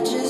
Deseo.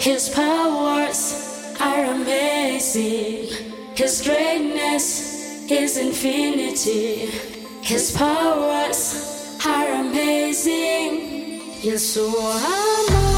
His powers are amazing. His greatness is infinity. His powers are amazing. Yes, so I'm.